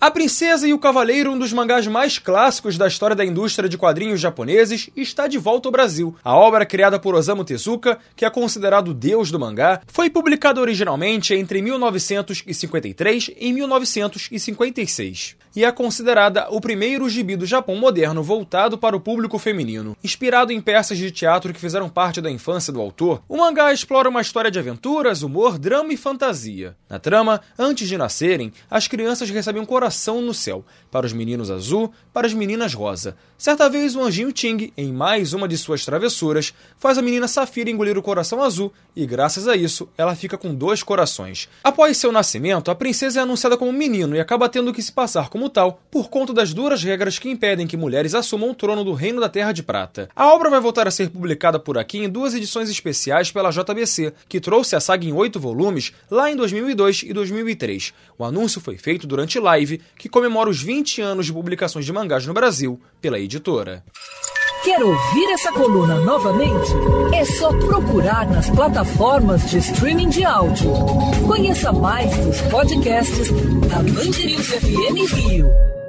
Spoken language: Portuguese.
A Princesa e o Cavaleiro, um dos mangás mais clássicos da história da indústria de quadrinhos japoneses, está de volta ao Brasil. A obra, criada por Osamu Tezuka, que é considerado o deus do mangá, foi publicada originalmente entre 1953 e 1956 e é considerada o primeiro gibi do Japão moderno voltado para o público feminino. Inspirado em peças de teatro que fizeram parte da infância do autor, o mangá explora uma história de aventuras, humor, drama e fantasia. Na trama, antes de nascerem, as crianças recebem um coração no céu, para os meninos azul, para as meninas rosa. Certa vez, o anjinho Ting, em mais uma de suas travessuras, faz a menina Safira engolir o coração azul e, graças a isso, ela fica com dois corações. Após seu nascimento, a princesa é anunciada como menino e acaba tendo que se passar como tal, por conta das duras regras que impedem que mulheres assumam o trono do Reino da Terra de Prata. A obra vai voltar a ser publicada por aqui em duas edições especiais pela JBC, que trouxe a saga em oito volumes lá em 2002 e 2003. O anúncio foi feito durante live, que comemora os 20 anos de publicações de mangás no Brasil, pela editora. Quer ouvir essa coluna novamente? É só procurar nas plataformas de streaming de áudio. Conheça mais dos podcasts da Band News FM Rio.